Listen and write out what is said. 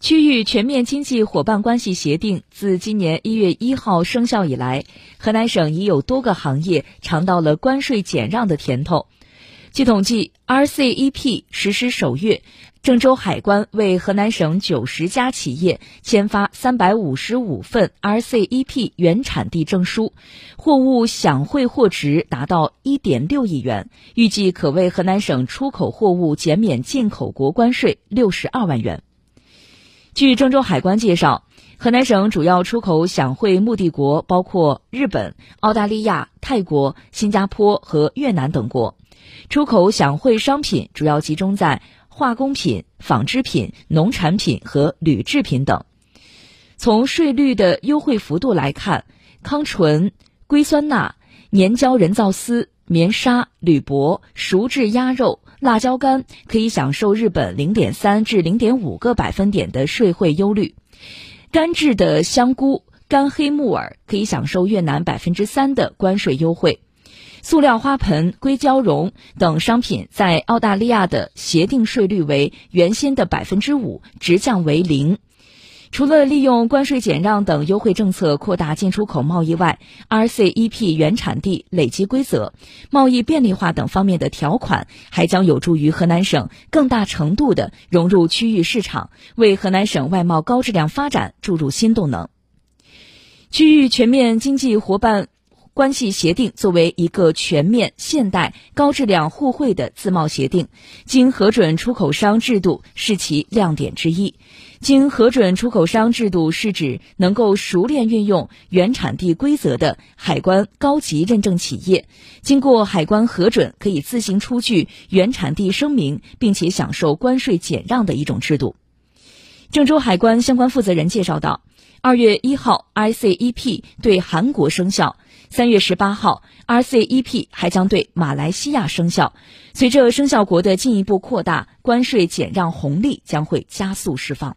区域全面经济伙伴关系协定自今年一月一号生效以来，河南省已有多个行业尝到了关税减让的甜头。据统计，RCEP 实施首月，郑州海关为河南省九十家企业签发三百五十五份 RCEP 原产地证书，货物享汇货值达到一点六亿元，预计可为河南省出口货物减免进口国关税六十二万元。据郑州海关介绍，河南省主要出口享汇目的国包括日本、澳大利亚、泰国、新加坡和越南等国。出口享汇商品主要集中在化工品、纺织品、农产品和铝制品等。从税率的优惠幅度来看，康醇、硅酸钠、粘胶人造丝、棉纱、铝箔、熟制鸭肉。辣椒干可以享受日本零点三至零点五个百分点的税汇优率，干制的香菇、干黑木耳可以享受越南百分之三的关税优惠，塑料花盆、硅胶绒等商品在澳大利亚的协定税率为原先的百分之五，直降为零。除了利用关税减让等优惠政策扩大进出口贸易外，RCEP 原产地累积规则、贸易便利化等方面的条款，还将有助于河南省更大程度地融入区域市场，为河南省外贸高质量发展注入新动能。区域全面经济伙伴。关系协定作为一个全面、现代、高质量互惠的自贸协定，经核准出口商制度是其亮点之一。经核准出口商制度是指能够熟练运用原产地规则的海关高级认证企业，经过海关核准可以自行出具原产地声明，并且享受关税减让的一种制度。郑州海关相关负责人介绍道。二月一号，I C E P 对韩国生效；三月十八号，RCEP 还将对马来西亚生效。随着生效国的进一步扩大，关税减让红利将会加速释放。